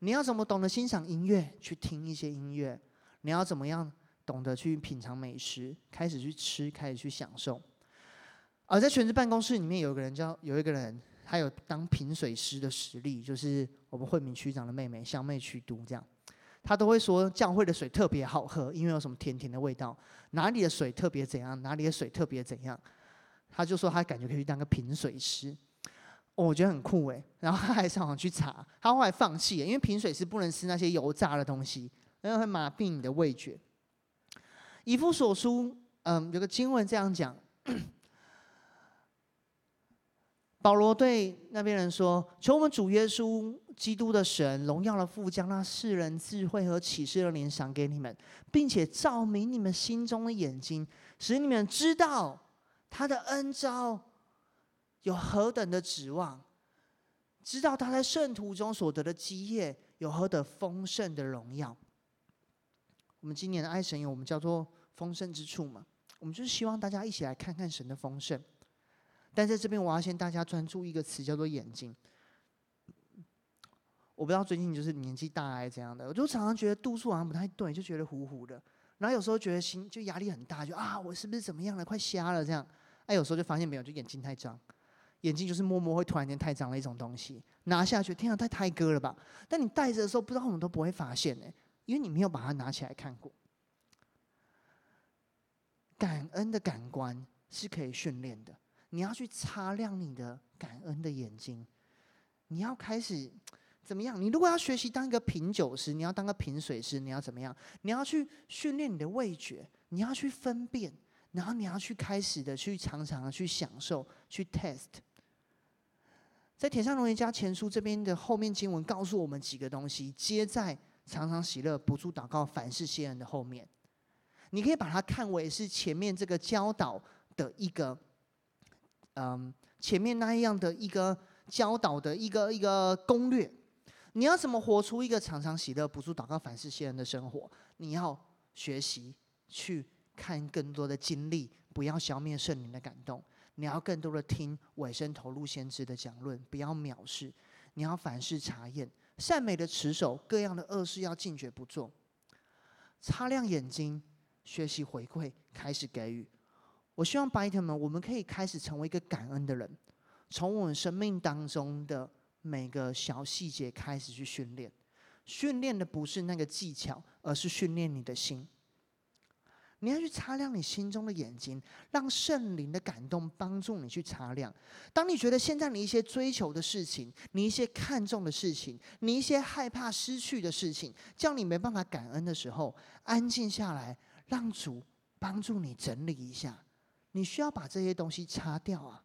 你要怎么懂得欣赏音乐，去听一些音乐？你要怎么样懂得去品尝美食，开始去吃，开始去享受？而在全职办公室里面，有一个人叫有一个人，他有当品水师的实力，就是我们惠民区长的妹妹香妹去读这样，他都会说教会的水特别好喝，因为有什么甜甜的味道，哪里的水特别怎样，哪里的水特别怎样，他就说他感觉可以当个品水师。我觉得很酷诶，然后他还上网去查，他后来放弃了，因为品水是不能吃那些油炸的东西，因为会麻痹你的味觉。以弗所书，嗯，有个经文这样讲，保罗对那边人说：“求我们主耶稣基督的神，荣耀的父，将那世人智慧和启示的灵赏给你们，并且照明你们心中的眼睛，使你们知道他的恩召。”有何等的指望？知道他在圣徒中所得的基业有何等丰盛的荣耀？我们今年的爱神有我们叫做丰盛之处嘛？我们就是希望大家一起来看看神的丰盛。但在这边，我要先大家专注一个词，叫做眼睛。我不知道最近就是年纪大还是怎样的，我就常常觉得度数好像不太对，就觉得糊糊的。然后有时候觉得心就压力很大，就啊，我是不是怎么样了？快瞎了这样。哎，有时候就发现没有，就眼睛太脏。眼睛就是默默会突然间太脏的一种东西，拿下去，天啊，太胎哥了吧？但你戴着的时候，不知道我们都不会发现呢，因为你没有把它拿起来看过。感恩的感官是可以训练的，你要去擦亮你的感恩的眼睛，你要开始怎么样？你如果要学习当一个品酒师，你要当个品水师，你要怎么样？你要去训练你的味觉，你要去分辨，然后你要去开始的去常常的去享受，去 test。在《帖撒罗尼迦前书》这边的后面经文告诉我们几个东西，接在常常喜乐、不住祷告、凡事谢恩的后面。你可以把它看为是前面这个教导的一个，嗯，前面那样的一个教导的一个一个攻略。你要怎么活出一个常常喜乐、不住祷告、凡事谢恩的生活？你要学习去看更多的经历，不要消灭圣灵的感动。你要更多的听委身投入先知的讲论，不要藐视。你要凡事查验，善美的持守，各样的恶事要禁绝不做。擦亮眼睛，学习回馈，开始给予。我希望拜特们，我们可以开始成为一个感恩的人，从我们生命当中的每个小细节开始去训练。训练的不是那个技巧，而是训练你的心。你要去擦亮你心中的眼睛，让圣灵的感动帮助你去擦亮。当你觉得现在你一些追求的事情，你一些看重的事情，你一些害怕失去的事情，叫你没办法感恩的时候，安静下来，让主帮助你整理一下。你需要把这些东西擦掉啊！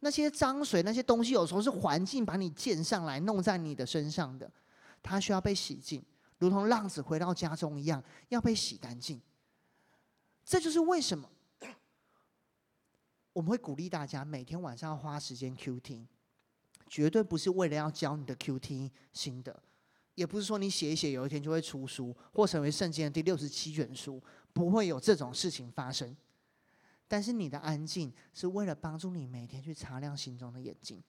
那些脏水，那些东西，有时候是环境把你溅上来，弄在你的身上的，它需要被洗净，如同浪子回到家中一样，要被洗干净。这就是为什么我们会鼓励大家每天晚上要花时间 QT，绝对不是为了要教你的 QT 心得，也不是说你写一写有一天就会出书或成为圣经的第六十七卷书，不会有这种事情发生。但是你的安静是为了帮助你每天去擦亮心中的眼睛。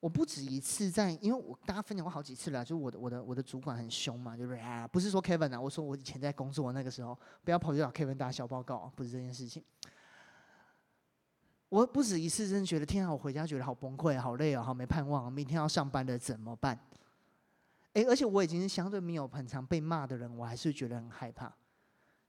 我不止一次在，因为我大家分享过好几次了，就是我的我的我的主管很凶嘛，就是啊，不是说 Kevin 啊，我说我以前在工作那个时候，不要跑去找 Kevin 打小报告，不是这件事情。我不止一次真的觉得，天啊，我回家觉得好崩溃，好累啊，好没盼望，明天要上班了怎么办？诶，而且我已经是相对没有很常被骂的人，我还是觉得很害怕。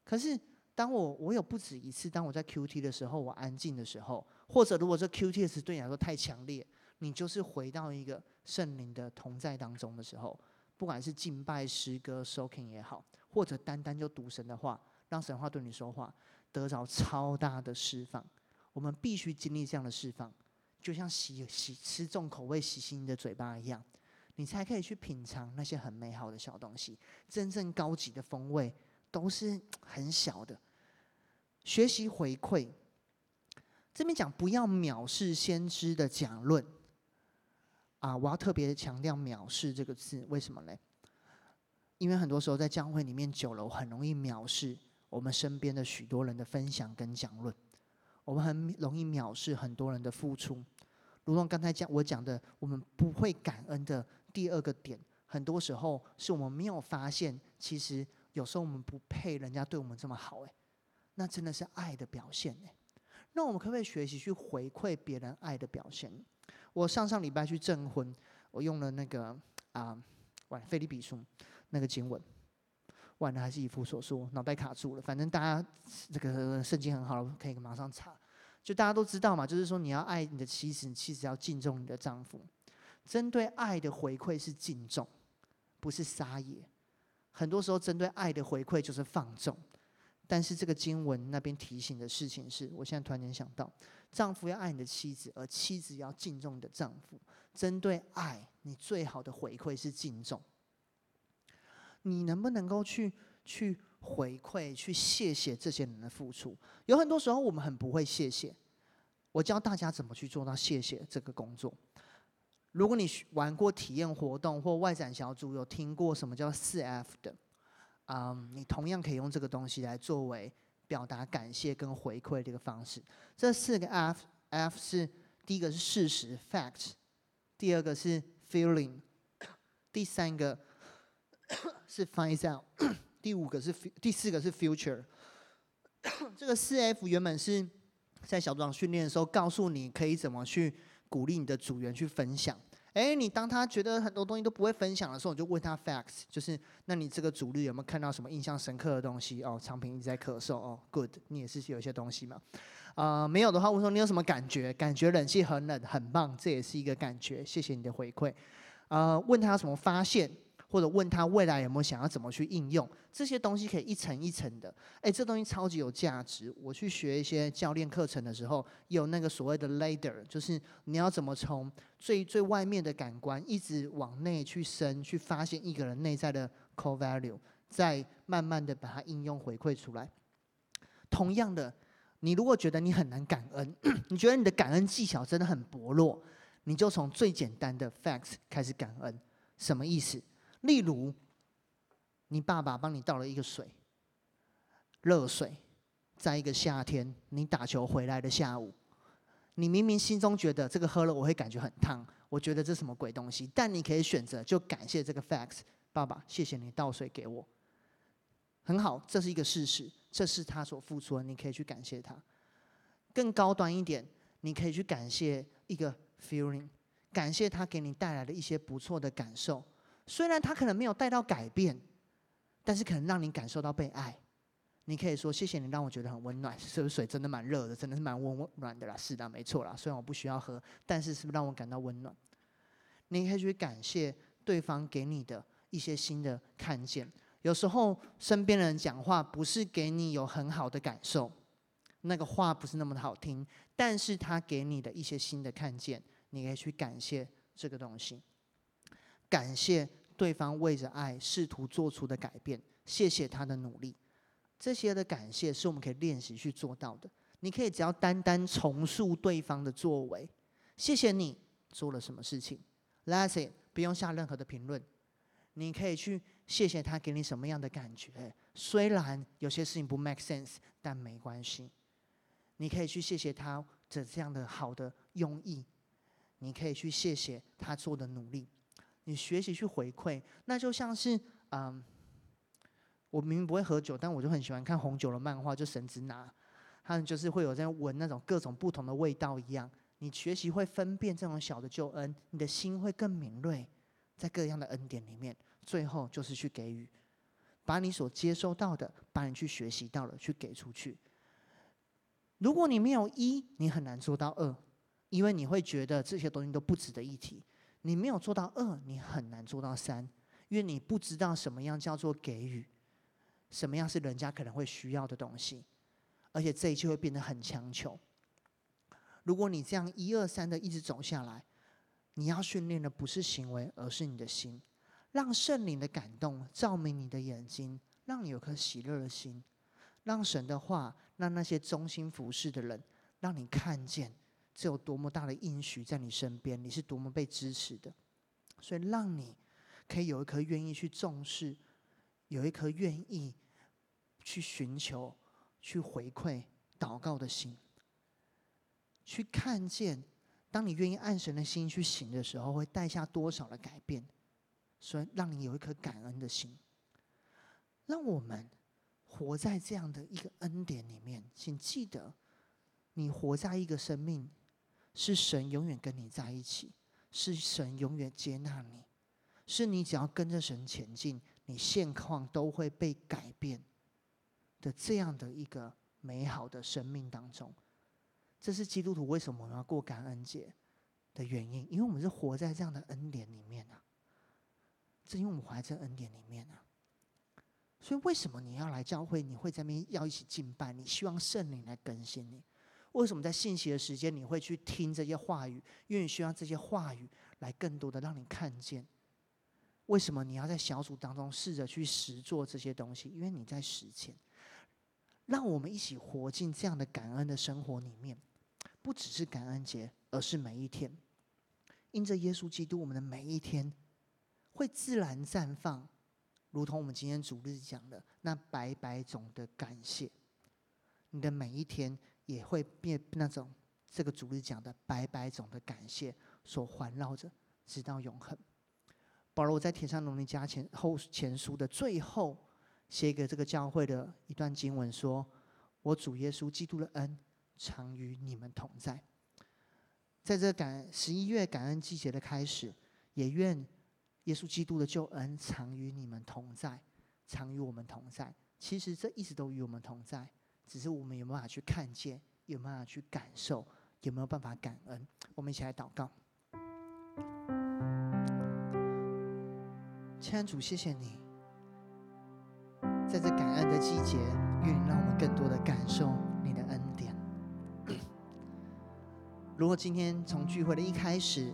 可是当我我有不止一次，当我在 QT 的时候，我安静的时候，或者如果这 QT 是对你来说太强烈。你就是回到一个圣灵的同在当中的时候，不管是敬拜、诗歌、soaking 也好，或者单单就读神的话，让神话对你说话，得着超大的释放。我们必须经历这样的释放，就像洗洗吃重口味洗洗你的嘴巴一样，你才可以去品尝那些很美好的小东西。真正高级的风味都是很小的。学习回馈，这边讲不要藐视先知的讲论。啊，我要特别强调“藐视”这个字，为什么呢？因为很多时候在教会里面久了，我很容易藐视我们身边的许多人的分享跟讲论，我们很容易藐视很多人的付出。如同刚才讲我讲的，我们不会感恩的第二个点，很多时候是我们没有发现，其实有时候我们不配人家对我们这么好，哎，那真的是爱的表现，哎。那我们可不可以学习去回馈别人爱的表现？我上上礼拜去证婚，我用了那个啊，完腓立比书那个经文，完了还是以弗所书，脑袋卡住了。反正大家这个圣经很好，可以马上查。就大家都知道嘛，就是说你要爱你的妻子，你妻子要敬重你的丈夫。针对爱的回馈是敬重，不是撒野。很多时候针对爱的回馈就是放纵。但是这个经文那边提醒的事情是，我现在突然间想到，丈夫要爱你的妻子，而妻子要敬重你的丈夫。针对爱，你最好的回馈是敬重。你能不能够去去回馈、去谢谢这些人的付出？有很多时候我们很不会谢谢。我教大家怎么去做到谢谢这个工作。如果你玩过体验活动或外展小组，有听过什么叫四 F 的？嗯，um, 你同样可以用这个东西来作为表达感谢跟回馈的一个方式。这四个 F，F 是第一个是事实 （fact），第二个是 feeling，第三个是 find out，第五个是第四个是 future。这个四 F 原本是在小组长训练的时候告诉你可以怎么去鼓励你的组员去分享。哎，你当他觉得很多东西都不会分享的时候，你就问他 facts，就是那你这个主日有没有看到什么印象深刻的东西？哦，长平一直在咳嗽哦，good，你也是有一些东西嘛。啊、没有的话，我说你有什么感觉？感觉冷气很冷，很棒，这也是一个感觉。谢谢你的回馈。啊、问他有什么发现？或者问他未来有没有想要怎么去应用这些东西，可以一层一层的。哎，这东西超级有价值。我去学一些教练课程的时候，有那个所谓的 ladder，就是你要怎么从最最外面的感官一直往内去深，去发现一个人内在的 core value，再慢慢的把它应用回馈出来。同样的，你如果觉得你很难感恩，你觉得你的感恩技巧真的很薄弱，你就从最简单的 facts 开始感恩。什么意思？例如，你爸爸帮你倒了一个水，热水，在一个夏天你打球回来的下午，你明明心中觉得这个喝了我会感觉很烫，我觉得这什么鬼东西？但你可以选择就感谢这个 facts，爸爸，谢谢你倒水给我，很好，这是一个事实，这是他所付出的，你可以去感谢他。更高端一点，你可以去感谢一个 feeling，感谢他给你带来的一些不错的感受。虽然他可能没有带到改变，但是可能让你感受到被爱。你可以说谢谢你，让我觉得很温暖。是不是水真的蛮热的？真的是蛮温暖的啦。是的，没错啦。虽然我不需要喝，但是是不是让我感到温暖？你可以去感谢对方给你的一些新的看见。有时候身边的人讲话不是给你有很好的感受，那个话不是那么的好听，但是他给你的一些新的看见，你可以去感谢这个东西。感谢对方为着爱试图做出的改变，谢谢他的努力。这些的感谢是我们可以练习去做到的。你可以只要单单重述对方的作为，谢谢你做了什么事情，That's it，不用下任何的评论。你可以去谢谢他给你什么样的感觉，虽然有些事情不 make sense，但没关系。你可以去谢谢他的这样的好的用意，你可以去谢谢他做的努力。你学习去回馈，那就像是嗯，我明明不会喝酒，但我就很喜欢看红酒的漫画，就神之拿，他们就是会有在闻那种各种不同的味道一样。你学习会分辨这种小的救恩，你的心会更敏锐，在各样的恩典里面，最后就是去给予，把你所接收到的，把你去学习到的，去给出去。如果你没有一，你很难做到二，因为你会觉得这些东西都不值得一提。你没有做到二，你很难做到三，因为你不知道什么样叫做给予，什么样是人家可能会需要的东西，而且这一切会变得很强求。如果你这样一二三的一直走下来，你要训练的不是行为，而是你的心，让圣灵的感动照明你的眼睛，让你有颗喜乐的心，让神的话，让那些忠心服侍的人，让你看见。这有多么大的应许在你身边，你是多么被支持的，所以让你可以有一颗愿意去重视，有一颗愿意去寻求、去回馈、祷告的心，去看见当你愿意按神的心去行的时候，会带下多少的改变？所以，让你有一颗感恩的心。让我们活在这样的一个恩典里面，请记得，你活在一个生命，是神永远跟你在一起，是神永远接纳你，是你只要跟着神前进，你现况都会被改变的这样的一个美好的生命当中。这是基督徒为什么我们要过感恩节的原因，因为我们是活在这样的恩典里面啊。是因为我们活在恩典里面啊。所以为什么你要来教会？你会在那边要一起敬拜？你希望圣灵来更新你？为什么在信息的时间你会去听这些话语？因为你需要这些话语来更多的让你看见。为什么你要在小组当中试着去实做这些东西？因为你在实践。让我们一起活进这样的感恩的生活里面。不只是感恩节，而是每一天，因着耶稣基督，我们的每一天会自然绽放，如同我们今天主日讲的那百百种的感谢。你的每一天也会变那种这个主日讲的百百种的感谢所环绕着，直到永恒。保罗在帖撒罗尼迦前后前书的最后写给这个教会的一段经文说：“我主耶稣基督的恩。”常与你们同在，在这感十一月感恩季节的开始，也愿耶稣基督的救恩常与你们同在，常与我们同在。其实这一直都与我们同在，只是我们有没有办法去看见，有没有办法去感受，有没有办法感恩？我们一起来祷告。亲爱的主，谢谢你，在这感恩的季节，愿意让我们更多的感受你的恩典。如果今天从聚会的一开始，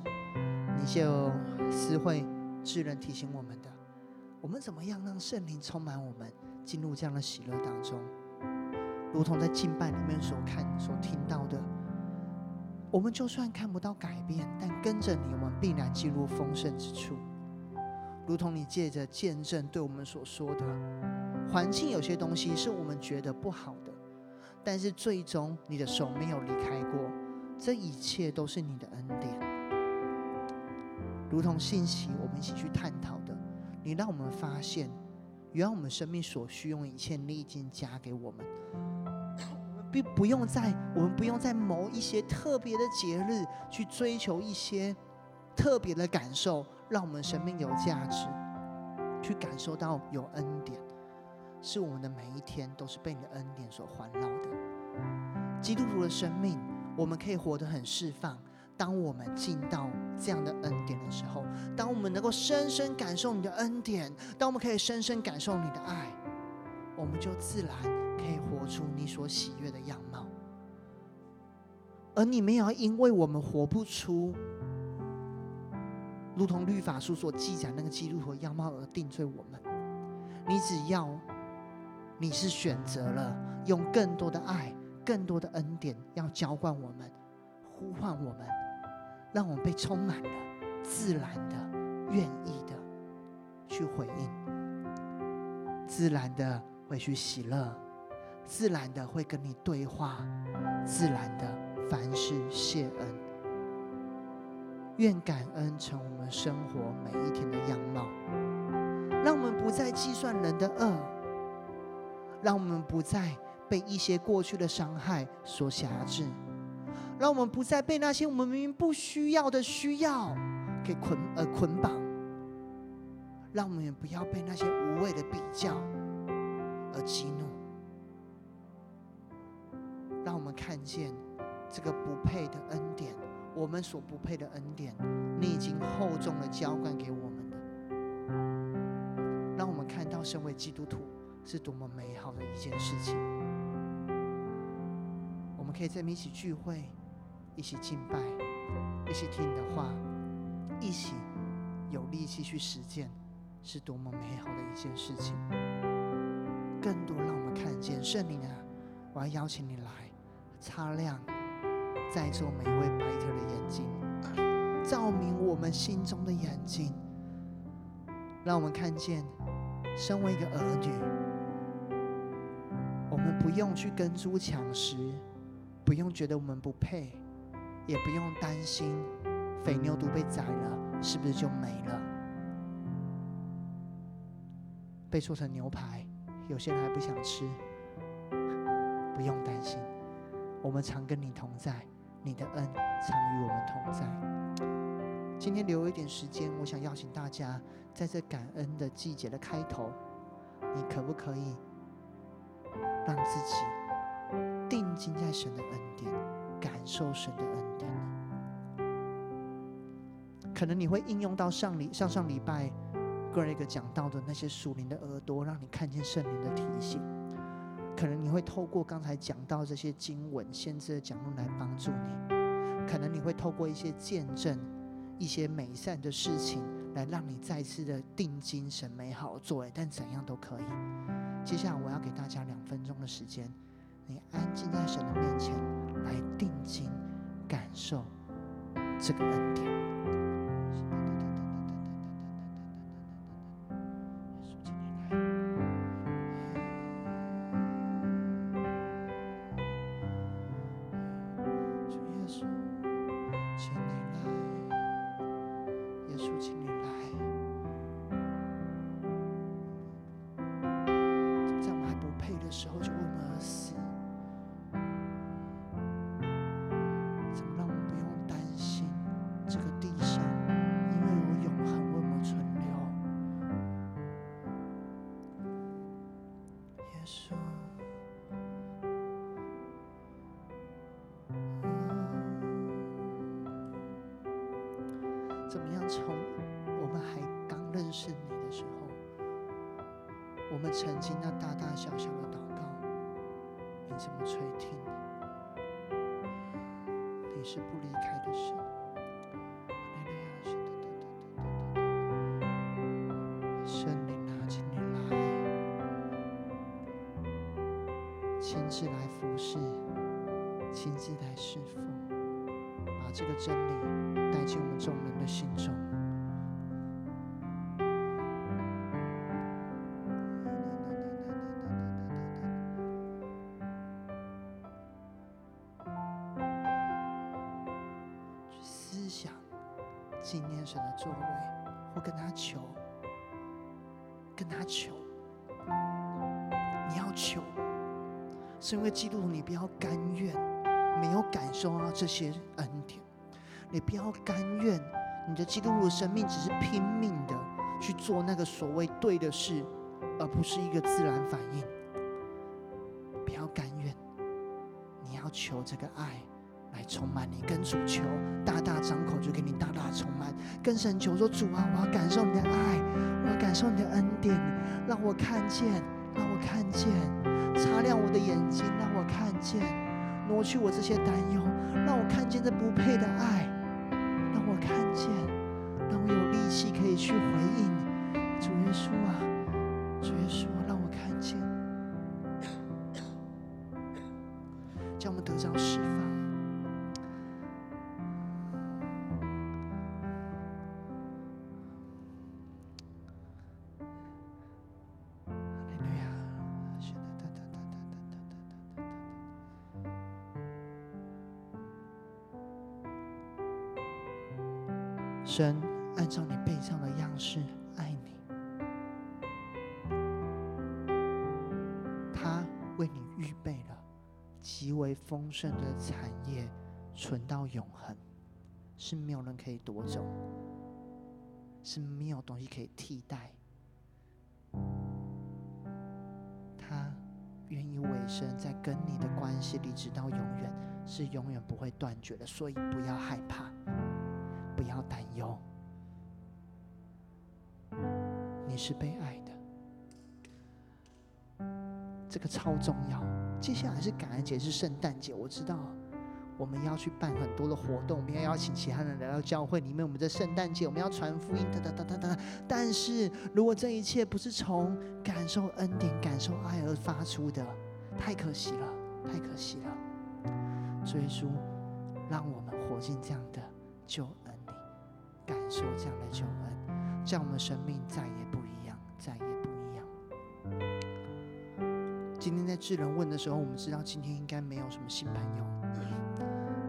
你就私会智人提醒我们的，我们怎么样让圣灵充满我们，进入这样的喜乐当中？如同在敬拜里面所看、所听到的，我们就算看不到改变，但跟着你，我们必然进入丰盛之处。如同你借着见证对我们所说的，环境有些东西是我们觉得不好的，但是最终你的手没有离开过。这一切都是你的恩典，如同信息我们一起去探讨的。你让我们发现，原来我们生命所需用一切，你已经加给我们。不用在我们不用在某一些特别的节日去追求一些特别的感受，让我们生命有价值，去感受到有恩典。是我们的每一天都是被你的恩典所环绕的。基督徒的生命。我们可以活得很释放。当我们进到这样的恩典的时候，当我们能够深深感受你的恩典，当我们可以深深感受你的爱，我们就自然可以活出你所喜悦的样貌。而你没有因为我们活不出，如同律法书所记载那个基督徒样貌而定罪我们。你只要你是选择了用更多的爱。更多的恩典要浇灌我们，呼唤我们，让我们被充满了，自然的、愿意的去回应，自然的会去喜乐，自然的会跟你对话，自然的凡事谢恩。愿感恩成我们生活每一天的样貌，让我们不再计算人的恶，让我们不再。被一些过去的伤害所辖制，让我们不再被那些我们明明不需要的需要给捆呃捆绑，让我们也不要被那些无谓的比较而激怒，让我们看见这个不配的恩典，我们所不配的恩典，你已经厚重的浇灌给我们的，让我们看到身为基督徒是多么美好的一件事情。我们可以在一起聚会，一起敬拜，一起听你的话，一起有力气去实践，是多么美好的一件事情。更多让我们看见圣灵啊！我要邀请你来擦亮在座每一位白头的眼睛，照明我们心中的眼睛，让我们看见，身为一个儿女，我们不用去跟猪抢食。不用觉得我们不配，也不用担心肥牛犊被宰了是不是就没了。被做成牛排，有些人还不想吃，不用担心，我们常跟你同在，你的恩常与我们同在。今天留一点时间，我想邀请大家，在这感恩的季节的开头，你可不可以让自己定睛在神的恩典，感受神的恩典呢？可能你会应用到上礼上上礼拜。哥讲到的那些属灵的耳朵，让你看见圣灵的提醒。可能你会透过刚才讲到这些经文、先知的讲论来帮助你。可能你会透过一些见证、一些美善的事情，来让你再次的定睛神美好作为。但怎样都可以。接下来我要给大家两分钟的时间，你安静在神的面前，来定睛感受这个恩典。说怎么样？从我们还刚认识你的时候，我们曾经那大大小小的祷告，你怎么垂听？你是不离开的神。基督徒，你不要甘愿没有感受到这些恩典，你不要甘愿。你的基督徒的生命只是拼命的去做那个所谓对的事，而不是一个自然反应。不要甘愿，你要求这个爱来充满你，跟主求，大大张口就给你大大充满。跟神求说：主啊，我要感受你的爱，我要感受你的恩典，让我看见，让我看见，擦亮我的眼睛，让我看见，挪去我这些担忧，让我看见这不配的爱。让我看见，让我有力气可以去回应主耶稣啊！主耶稣，让我看见，叫我们得着释放。盛的产业，存到永恒，是没有人可以夺走，是没有东西可以替代。他愿意委身在跟你的关系里，直到永远，是永远不会断绝的，所以不要害怕。不要担忧，你是被爱的，这个超重要。接下来是感恩节，是圣诞节。我知道我们要去办很多的活动，我们要邀请其他人来到教会里面。我们在圣诞节，我们要传福音，哒哒哒哒哒。但是如果这一切不是从感受恩典、感受爱而发出的，太可惜了，太可惜了。所以说，让我们活进这样的救恩。感受这样的救恩，这样我们生命再也不一样，再也不。今天在智人问的时候，我们知道今天应该没有什么新朋友，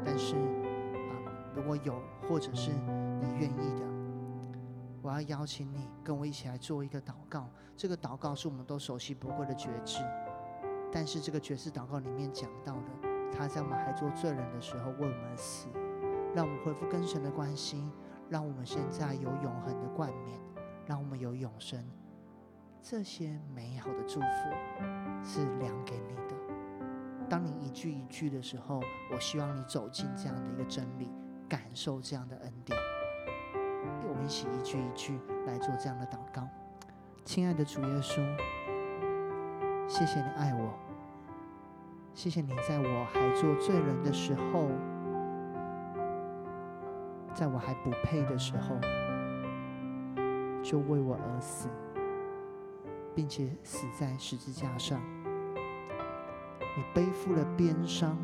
但是啊，如果有，或者是你愿意的，我要邀请你跟我一起来做一个祷告。这个祷告是我们都熟悉不过的决志，但是这个决志祷告里面讲到的，他在我们还做罪人的时候为我们死，让我们恢复跟神的关系，让我们现在有永恒的冠冕，让我们有永生。这些美好的祝福是量给你的。当你一句一句的时候，我希望你走进这样的一个真理，感受这样的恩典。我们一起一句一句来做这样的祷告。亲爱的主耶稣，谢谢你爱我，谢谢你在我还做罪人的时候，在我还不配的时候，就为我而死。并且死在十字架上，你背负了鞭伤，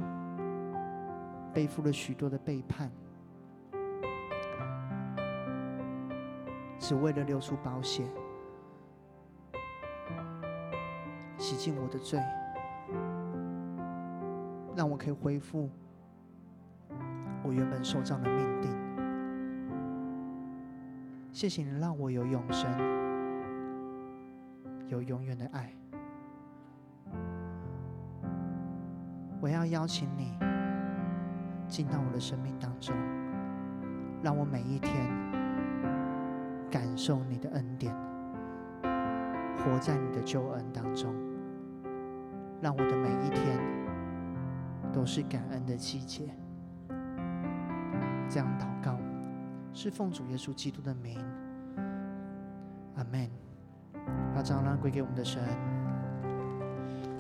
背负了许多的背叛，只为了流出宝血，洗净我的罪，让我可以恢复我原本受造的命定。谢谢你让我有永生。有永远的爱，我要邀请你进到我的生命当中，让我每一天感受你的恩典，活在你的救恩当中，让我的每一天都是感恩的季节。这样祷告，是奉主耶稣基督的名，阿门。把蟑螂归给我们的神。